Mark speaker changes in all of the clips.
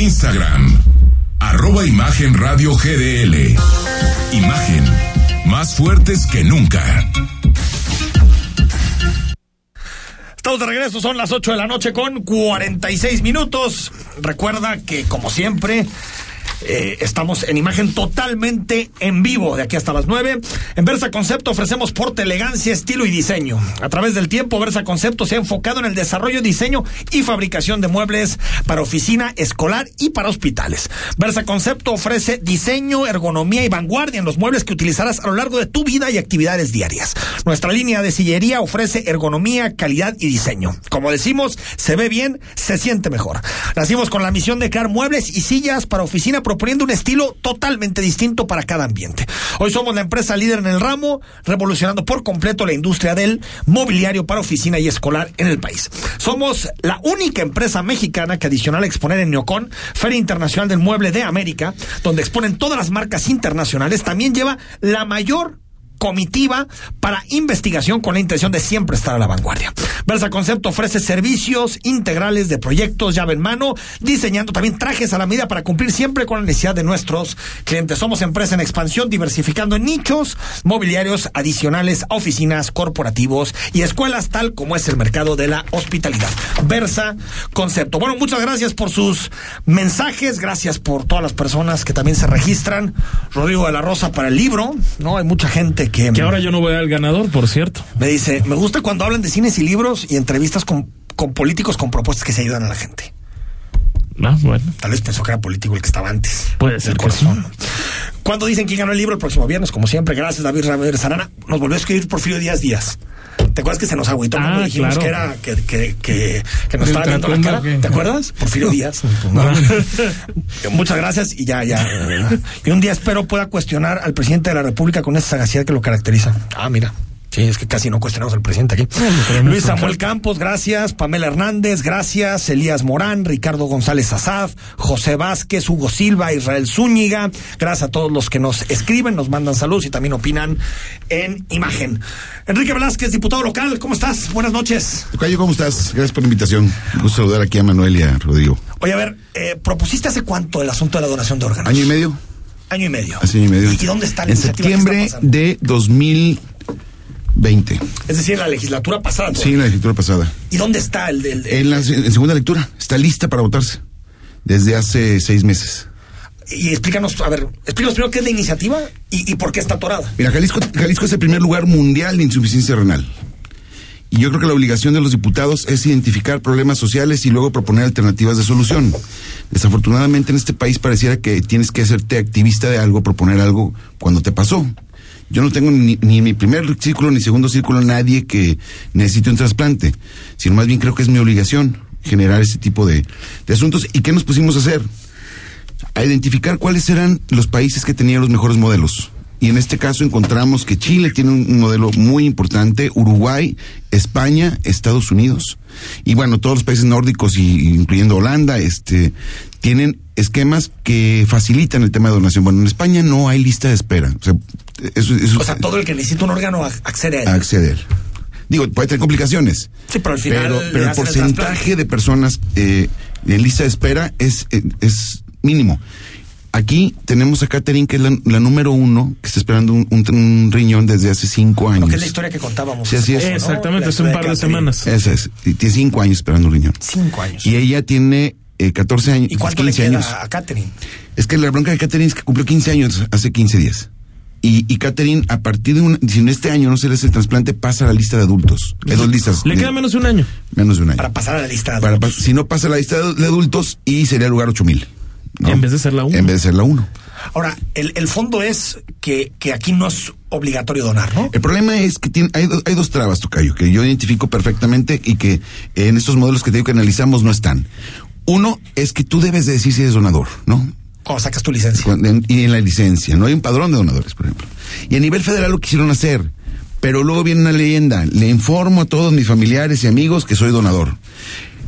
Speaker 1: Instagram, arroba Imagen Radio GDL. Imagen, más fuertes que nunca.
Speaker 2: Estamos de regreso, son las 8 de la noche con 46 minutos. Recuerda que, como siempre, eh, estamos en imagen totalmente en vivo de aquí hasta las 9. En Versa Concepto ofrecemos porte, elegancia, estilo y diseño. A través del tiempo, Versa Concepto se ha enfocado en el desarrollo, diseño y fabricación de muebles para oficina, escolar y para hospitales. Versa Concepto ofrece diseño, ergonomía y vanguardia en los muebles que utilizarás a lo largo de tu vida y actividades diarias. Nuestra línea de sillería ofrece ergonomía, calidad y diseño. Como decimos, se ve bien, se siente mejor. Nacimos con la misión de crear muebles y sillas para oficina proponiendo un estilo totalmente distinto para cada ambiente. Hoy somos la empresa líder en el ramo, revolucionando por completo la industria del mobiliario para oficina y escolar en el país. Somos la única empresa mexicana que adicional a exponer en Neocon, Feria Internacional del Mueble de América, donde exponen todas las marcas internacionales, también lleva la mayor comitiva para investigación con la intención de siempre estar a la vanguardia. Versa Concepto ofrece servicios integrales de proyectos llave en mano, diseñando también trajes a la medida para cumplir siempre con la necesidad de nuestros clientes. Somos empresa en expansión, diversificando en nichos mobiliarios adicionales oficinas, corporativos y escuelas, tal como es el mercado de la hospitalidad. Versa Concepto. Bueno, muchas gracias por sus mensajes, gracias por todas las personas que también se registran. Rodrigo de la Rosa para el libro, ¿no? Hay mucha gente que...
Speaker 3: Que ahora yo no voy al ganador, por cierto.
Speaker 2: Me dice, me gusta cuando hablan de cines y libros y entrevistas con, con políticos con propuestas que se ayudan a la gente.
Speaker 3: Ah, bueno.
Speaker 2: Tal vez pensó que era político el que estaba antes.
Speaker 3: Puede
Speaker 2: El
Speaker 3: ser que
Speaker 2: corazón. Cuando dicen quién ganó el libro el próximo viernes, como siempre, gracias David Ramírez Arana, nos volvió a escribir Porfirio Díaz Díaz. ¿Te acuerdas que se nos agüitó
Speaker 3: Ah,
Speaker 2: cuando dijimos
Speaker 3: claro.
Speaker 2: que era que, que, que, que nos
Speaker 3: ¿Del
Speaker 2: estaba viendo la cara? ¿Te acuerdas? Porfirio Díaz. Muchas gracias y ya, ya. Y un día espero pueda cuestionar al presidente de la República con esa sagacidad que lo caracteriza. Ah, mira. Sí, es que casi no cuestionamos al presidente aquí. Luis Samuel Campos, gracias. Pamela Hernández, gracias. Elías Morán, Ricardo González Azaf, José Vázquez, Hugo Silva, Israel Zúñiga. Gracias a todos los que nos escriben, nos mandan saludos y también opinan en imagen. Enrique Velázquez, diputado local, ¿cómo estás? Buenas noches.
Speaker 4: Cayo, ¿cómo estás? Gracias por la invitación. Un gusto saludar aquí a Manuel y a Rodrigo.
Speaker 2: Oye, a ver, eh, ¿propusiste hace cuánto el asunto de la donación de órganos?
Speaker 4: Año y medio.
Speaker 2: Año y medio.
Speaker 4: Y medio.
Speaker 2: ¿Y dónde está la
Speaker 4: en
Speaker 2: iniciativa
Speaker 4: septiembre
Speaker 2: que está
Speaker 4: de 2000 20.
Speaker 2: Es decir, la legislatura pasada.
Speaker 4: Sí, la legislatura pasada.
Speaker 2: ¿Y dónde está el del.?
Speaker 4: En la segunda lectura. Está lista para votarse. Desde hace seis meses.
Speaker 2: Y explícanos, a ver, explícanos primero qué es la iniciativa y, por qué está atorada.
Speaker 4: Mira, Jalisco es el primer lugar mundial de insuficiencia renal. Y yo creo que la obligación de los diputados es identificar problemas sociales y luego proponer alternativas de solución. Desafortunadamente en este país pareciera que tienes que hacerte activista de algo, proponer algo cuando te pasó. Yo no tengo ni, ni mi primer círculo ni segundo círculo nadie que necesite un trasplante, sino más bien creo que es mi obligación generar ese tipo de, de asuntos. ¿Y qué nos pusimos a hacer? a identificar cuáles eran los países que tenían los mejores modelos. Y en este caso encontramos que Chile tiene un un modelo muy importante, Uruguay, España, Estados Unidos. Y bueno, todos los países nórdicos, y, incluyendo Holanda, este, tienen esquemas que facilitan el tema de donación. Bueno, en España no hay lista de espera. O sea, eso, eso
Speaker 2: O sea, todo el que necesita un órgano ac- accede a él.
Speaker 4: acceder. Digo, puede tener complicaciones.
Speaker 2: Sí, pero al final
Speaker 4: Pero, el porcentaje de personas eh, en lista de espera es, eh, es mínimo. Aquí tenemos a Catherine, que es la, la número uno, que está esperando un, un- un riñón desde hace cinco años.
Speaker 2: Lo que es la historia que contábamos.
Speaker 4: Sí, así es.
Speaker 2: ¿no?
Speaker 3: Exactamente, hace un par de semanas.
Speaker 4: Esa es. Y tiene cinco años esperando un riñón.
Speaker 2: Cinco años.
Speaker 4: Y ella tiene eh, 14 años.
Speaker 2: ¿Y cuánto le
Speaker 4: 15
Speaker 2: queda
Speaker 4: años.
Speaker 2: a Catherine?
Speaker 4: Es que la bronca de Catherine es que cumplió 15 años hace 15 días. Y, y Catherine, a partir de un, si en este año no se le hace el trasplante, pasa a la lista de adultos. Hay dos listas.
Speaker 3: Le queda menos de un año.
Speaker 4: menos de un año.
Speaker 2: Para pasar a la lista de
Speaker 4: Para
Speaker 2: adultos.
Speaker 4: pas- si no pasa la lista de adultos y sería el lugar 8000. ¿No?
Speaker 3: En vez de ser la uno.
Speaker 4: En vez de ser la 1.
Speaker 2: Ahora, el, el fondo es que, que aquí no es obligatorio donar, ¿no?
Speaker 4: El problema es que tiene, hay, hay dos trabas, Tocayo, que yo identifico perfectamente y que en estos modelos que te digo que analizamos no están. Uno es que tú debes de decir si eres donador, ¿no?
Speaker 2: Cuando sacas tu licencia.
Speaker 4: Cuando- en- y en la licencia, no hay un padrón de donadores, por ejemplo. Y a nivel federal lo quisieron hacer, pero luego viene una leyenda, le informo a todos mis familiares y amigos que soy donador.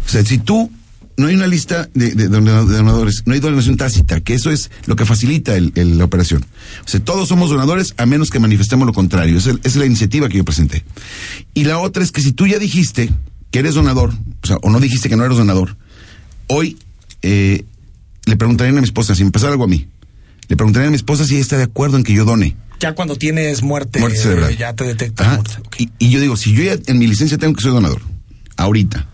Speaker 4: O sea, si tú, no hay una lista de, de dona- de donadores, no hay donación tácita, que eso es lo que facilita el- el- la operación. O sea, todos somos donadores a menos que manifestemos lo contrario. Esa, esa es la iniciativa que yo presenté. Y la otra es que si tú ya dijiste que eres donador, o sea, o no dijiste que no eres donador, hoy eh, le preguntarían a mi esposa, si me pasara algo a mí, le preguntarían a mi esposa si ella está de acuerdo en que yo done.
Speaker 2: Ya cuando tienes muerte,
Speaker 4: Muerte cerebral.
Speaker 2: eh, ya te detectan
Speaker 4: Ajá.
Speaker 2: muerte. Ok.
Speaker 4: Y, y yo digo, si yo ya en mi licencia tengo que soy donador, ahorita,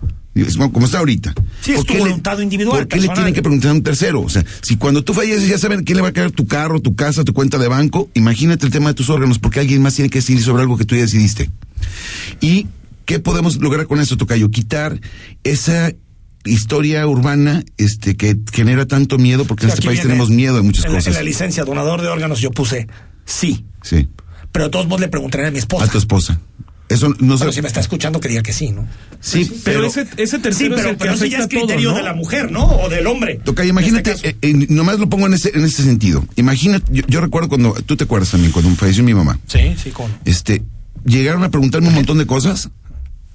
Speaker 4: como está ahorita.
Speaker 2: Sí, es
Speaker 4: ¿por
Speaker 2: tu
Speaker 4: le-
Speaker 2: voluntad individual,
Speaker 4: ¿Por qué le tienen que preguntar a un tercero? O sea, si cuando tú falleces ya saben quién le va a caer tu carro, tu casa, tu cuenta de banco, imagínate el tema de tus órganos, porque alguien más tiene que decidir sobre algo que tú ya decidiste. ¿Y qué podemos lograr con esto, Tocayo? Quitar esa historia urbana este que genera tanto miedo, porque en este país
Speaker 2: viene-
Speaker 4: tenemos miedo de muchas
Speaker 2: en la-
Speaker 4: cosas.
Speaker 2: en la licencia, donador de órganos, yo puse sí.
Speaker 4: Sí,
Speaker 2: Pero todos modos le preguntaría a mi esposa.
Speaker 4: a tu esposa. Eso no
Speaker 2: Pero
Speaker 4: se...
Speaker 2: si me está escuchando, que diga que sí, ¿no?
Speaker 4: Sí,
Speaker 3: Pero,
Speaker 4: pero...
Speaker 3: ese, ese
Speaker 2: Sí,
Speaker 3: tercero es
Speaker 2: pero,
Speaker 3: el que
Speaker 2: pero eso ya es
Speaker 3: todo,
Speaker 2: criterio
Speaker 3: ¿no?
Speaker 2: de la mujer, ¿no? O del hombre.
Speaker 4: Tocayo,
Speaker 2: En
Speaker 4: imagínate,
Speaker 2: este
Speaker 4: eh, eh, nomás lo pongo en ese, en ese sentido. Imagínate, yo, yo recuerdo cuando, tú te acuerdas también, cuando falleció mi mamá.
Speaker 2: Sí, sí, con.
Speaker 4: Este, llegaron a preguntarme un montón de cosas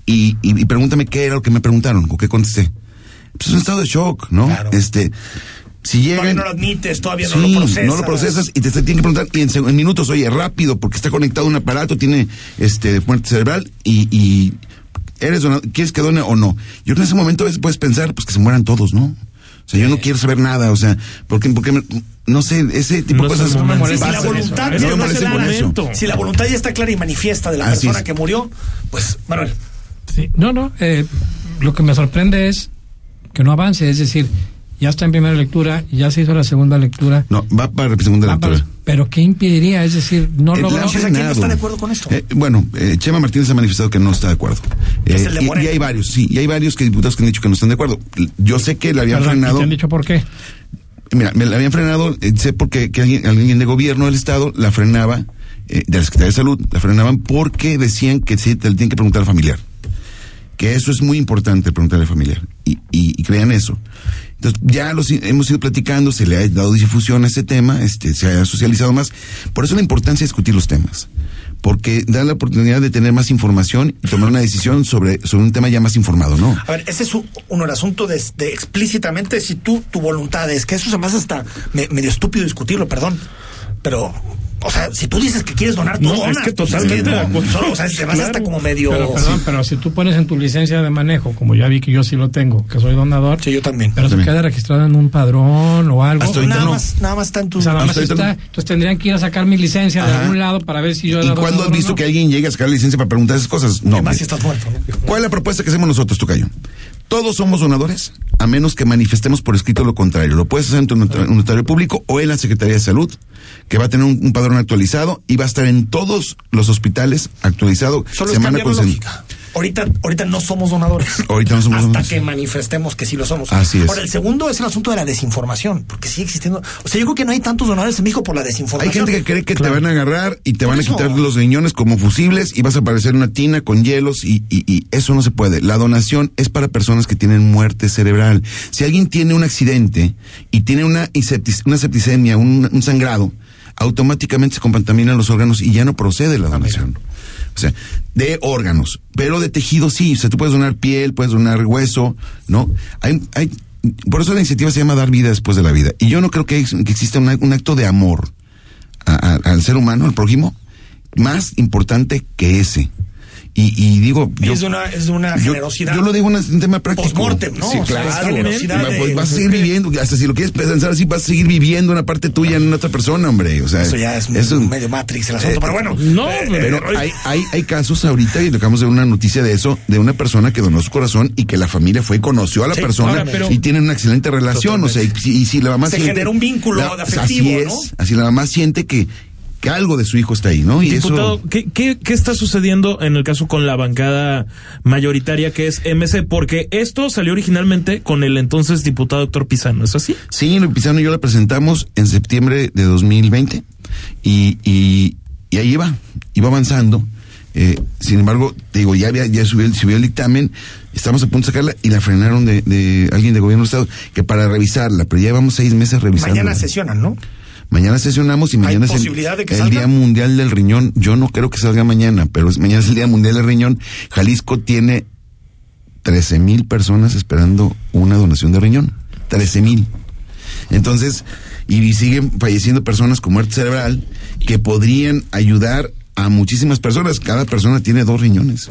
Speaker 4: y, y, y pregúntame qué era lo que me preguntaron, o qué contesté. Pues es un estado de shock, ¿no?
Speaker 2: Claro.
Speaker 4: Este, si
Speaker 2: Todavía
Speaker 4: llegan...
Speaker 2: no lo admites, todavía
Speaker 4: Sí,
Speaker 2: no lo procesas.
Speaker 4: no lo procesas y te, te tienen que preguntar y en, en minutos, oye, rápido, porque está conectado a un aparato, tiene este muerte cerebral y, y eres donado, ¿quieres que done o no? Yo en ese momento a veces puedes pensar, pues que se mueran todos, ¿no? O sea, yo no quiero saber nada, o sea, porque, porque me- no sé, ese tipo
Speaker 3: No
Speaker 4: de cosas
Speaker 2: si la voluntad
Speaker 3: eso. no
Speaker 2: si la voluntad ya está clara y manifiesta de la
Speaker 4: Así
Speaker 2: persona
Speaker 4: es.
Speaker 2: que murió, pues, Manuel,
Speaker 5: Sí, no, no. eh, lo que me sorprende es que no avance, es decir, ya está en primera lectura, ya se hizo la segunda lectura.
Speaker 4: No, va para la segunda
Speaker 5: va para-
Speaker 4: lectura.
Speaker 5: pero ¿qué impediría? Es decir, no
Speaker 4: Eh,
Speaker 2: ¿a quién no está de acuerdo con esto?
Speaker 4: Eh, bueno, eh, Chema Martínez ha manifestado que no está de acuerdo.
Speaker 2: Es
Speaker 4: Eh,
Speaker 2: el de
Speaker 4: y- hay varios, sí, y hay varios que diputados que han dicho que no están de acuerdo. Yo sé que le habían
Speaker 5: Perdón, ¿y
Speaker 4: frenado.
Speaker 5: te han dicho por qué?
Speaker 4: Mira, me la habían frenado, eh, sé porque que alguien, alguien de gobierno del Estado la frenaba, eh, de la Secretaría de Salud, la frenaban porque decían que sí, te le tienen que preguntar al familiar. Que eso es muy importante, preguntarle al familiar. Y, y, crean eso. Entonces, ya hemos ido platicando, se le ha dado difusión a este tema, este, se ha socializado más. Por eso la importancia de discutir los temas. Porque da la oportunidad de tener más información y tomar una decisión sobre, sobre un tema ya más informado, ¿no?
Speaker 2: A ver, ese es un, el asunto de, explícitamente si tú, tu voluntad es que eso se me hace hasta me- medio estúpido discutirlo, perdón. Pero, o sea, si tú dices que quieres donar, tú
Speaker 3: No,
Speaker 2: donas.
Speaker 3: es que totalmente acuerdo.
Speaker 2: solo, o sea, se me hace hasta como medio.
Speaker 5: Pero, perdón, pero si tú pones en tu licencia de manejo, como ya vi que yo sí lo tengo, que soy donador,
Speaker 2: Sí, yo también.
Speaker 5: pero se queda registrado en un padrón o algo.
Speaker 4: Hasta
Speaker 2: nada,
Speaker 4: no.
Speaker 2: más, nada más está en tu.
Speaker 5: O sea, nada más está. Entonces tendrían que ir a sacar mi licencia de algún lado para ver si yo
Speaker 4: ¿Y
Speaker 5: era
Speaker 4: cuándo has visto
Speaker 5: no.
Speaker 4: que alguien llega a sacar la licencia para preguntar esas cosas? No.
Speaker 2: Además, si estás muerto, ¿no?
Speaker 4: ¿Cuál es la propuesta que hacemos nosotros, Tocayo? Todos somos donadores, a menos que manifestemos por escrito lo contrario. Lo puedes hacer en tu notario público o en la Secretaría de Salud, que va a tener un, un padrón actualizado y va a estar en todos los hospitales actualizado
Speaker 2: Solo
Speaker 4: semana con
Speaker 2: la
Speaker 4: sem-
Speaker 2: lógica. Ahorita, ahorita no somos donadores.
Speaker 4: Ahorita no somos
Speaker 2: Hasta
Speaker 4: donadores.
Speaker 2: que manifestemos que sí lo somos.
Speaker 4: Así es.
Speaker 2: Ahora, el segundo es el asunto de la desinformación, porque sigue existiendo. O sea, yo creo que no hay tantos donadores en México por la
Speaker 4: Hay
Speaker 2: desinformación.
Speaker 4: gente que cree que
Speaker 2: Claro.
Speaker 4: te van a agarrar y te
Speaker 2: Por
Speaker 4: van a quitar los riñones como fusibles y vas a aparecer en una tina con hielos y, y- y eso no se puede. La donación es para personas que tienen muerte cerebral. Si alguien tiene un accidente y tiene una, una septicemia, un, un sangrado, automáticamente se contaminan los órganos y ya no procede la donación. O sea, de órganos, pero de tejido sí. O sea, tú puedes donar piel, puedes donar hueso, ¿no? Hay, hay, por eso la iniciativa se llama Dar Vida después de la vida. Y yo no creo que, ex- que exista una- un acto de amor a- a- al ser humano, al prójimo, más importante que ese. Y, y digo,
Speaker 2: Y
Speaker 4: yo,
Speaker 2: es de una, es una generosidad.
Speaker 4: yo lo digo en un tema práctico.
Speaker 2: Postmortem, ¿no?
Speaker 4: Sí,
Speaker 2: O sea, generosidad de-
Speaker 4: pues vas a seguir viviendo, hasta si lo quieres pensar así, vas a seguir viviendo una parte tuya en otra persona, hombre. O sea,
Speaker 2: Eso ya es
Speaker 4: eso-
Speaker 2: medio Matrix el asunto,
Speaker 4: Eh,
Speaker 2: pero bueno.
Speaker 3: No,
Speaker 2: eh,
Speaker 4: pero
Speaker 3: eh,
Speaker 4: hay, hay, hay casos ahorita, y acabamos de una noticia de eso, de una persona que donó su corazón y que la familia fue y conoció a la
Speaker 2: Sí,
Speaker 4: persona
Speaker 3: ahora, pero-
Speaker 4: y tienen una excelente relación. O sea, y, si- y si la mamá
Speaker 2: Se
Speaker 4: siente.
Speaker 2: genera un vínculo
Speaker 4: la-
Speaker 2: afectivo,
Speaker 4: así es,
Speaker 2: ¿no?
Speaker 4: Así la mamá siente que, que algo de su hijo está ahí, ¿no? Y
Speaker 3: Diputado,
Speaker 4: eso.
Speaker 3: ¿qué, qué, qué está sucediendo en el caso con la bancada mayoritaria que es MC? Porque esto salió originalmente con el entonces diputado doctor Pizano, ¿es así?
Speaker 4: Sí, Luis Pizano y yo la presentamos en septiembre de 2020 y, y, y ahí iba, iba avanzando. Eh, sin embargo, te digo, ya, había, ya subió, el- subió el dictamen, estamos a punto de sacarla y la frenaron de, de alguien de gobierno del Estado que para revisarla, pero ya llevamos seis meses revisando.
Speaker 2: Mañana sesionan, ¿no?
Speaker 4: Mañana sesionamos y mañana es el,
Speaker 2: posibilidad de que
Speaker 4: el
Speaker 2: salga?
Speaker 4: Día Mundial del Riñón. Yo no creo que salga mañana, pero es, mañana es el Día Mundial del Riñón. Jalisco tiene 13 mil personas esperando una donación de riñón. 13 mil. Entonces, y siguen falleciendo personas con muerte cerebral que podrían ayudar a muchísimas personas. Cada persona tiene dos riñones.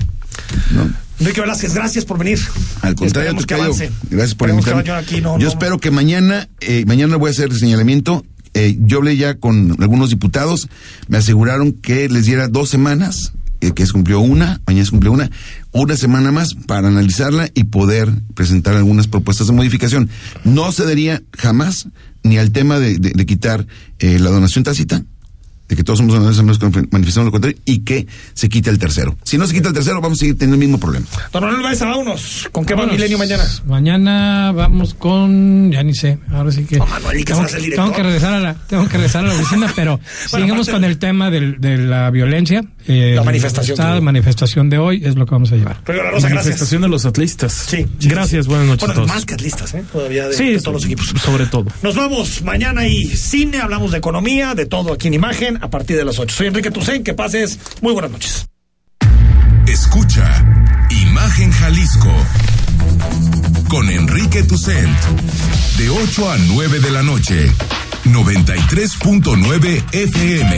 Speaker 4: ¿no?
Speaker 2: Enrique Velázquez, gracias por venir.
Speaker 4: Al contrario,
Speaker 2: Esperemos que avance.
Speaker 4: gracias por
Speaker 2: Esperemos
Speaker 4: invitarme.
Speaker 2: vaya aquí, no,
Speaker 4: Yo
Speaker 2: no-
Speaker 4: espero que mañana, eh, mañana voy a hacer el señalamiento. Eh, yo hablé ya con algunos diputados, me aseguraron que les diera dos semanas, eh, que se cumplió una, mañana se cumplió una, una semana más para analizarla y poder presentar algunas propuestas de modificación. No cedería jamás ni al tema de, de- de quitar eh, la donación tácita, de que todos somos donadores a menos que manifestemos lo contrario, y que se quite el tercero. Si no se quita el tercero, vamos a seguir teniendo el mismo problema.
Speaker 2: Don Manuel Baeza, vámonos. ¿Con qué va. Milenio mañana?
Speaker 5: Mañana vamos con, ya ni sé, ahora sí que.
Speaker 2: No, Manuel, ¿y qué
Speaker 5: tengo,
Speaker 2: director?
Speaker 5: tengo que regresar a la, tengo que regresar a la oficina, pero sigamos
Speaker 2: aparte-
Speaker 5: con el tema del- de la violencia. eh,
Speaker 2: La manifestación
Speaker 5: esta
Speaker 2: que-
Speaker 5: manifestación de hoy es lo que vamos a llevar.
Speaker 2: Rodrigo La Rosa, gracias.
Speaker 3: Manifestación de los atlistas.
Speaker 2: Sí, sí,
Speaker 3: Gracias, buenas noches
Speaker 2: Bueno,
Speaker 3: a todos.
Speaker 2: más que atlistas, ¿eh? Todavía de,
Speaker 3: sí,
Speaker 2: de todos los equipos.
Speaker 3: sobre todo.
Speaker 2: Nos vamos mañana y cine, hablamos de economía, de todo aquí en Imagen, a partir de las 8. Soy Enrique Tucen, que pases muy buenas noches.
Speaker 1: Escucha Imagen Jalisco con Enrique Tucent de 8 a 9 de la noche, 93.9 FM.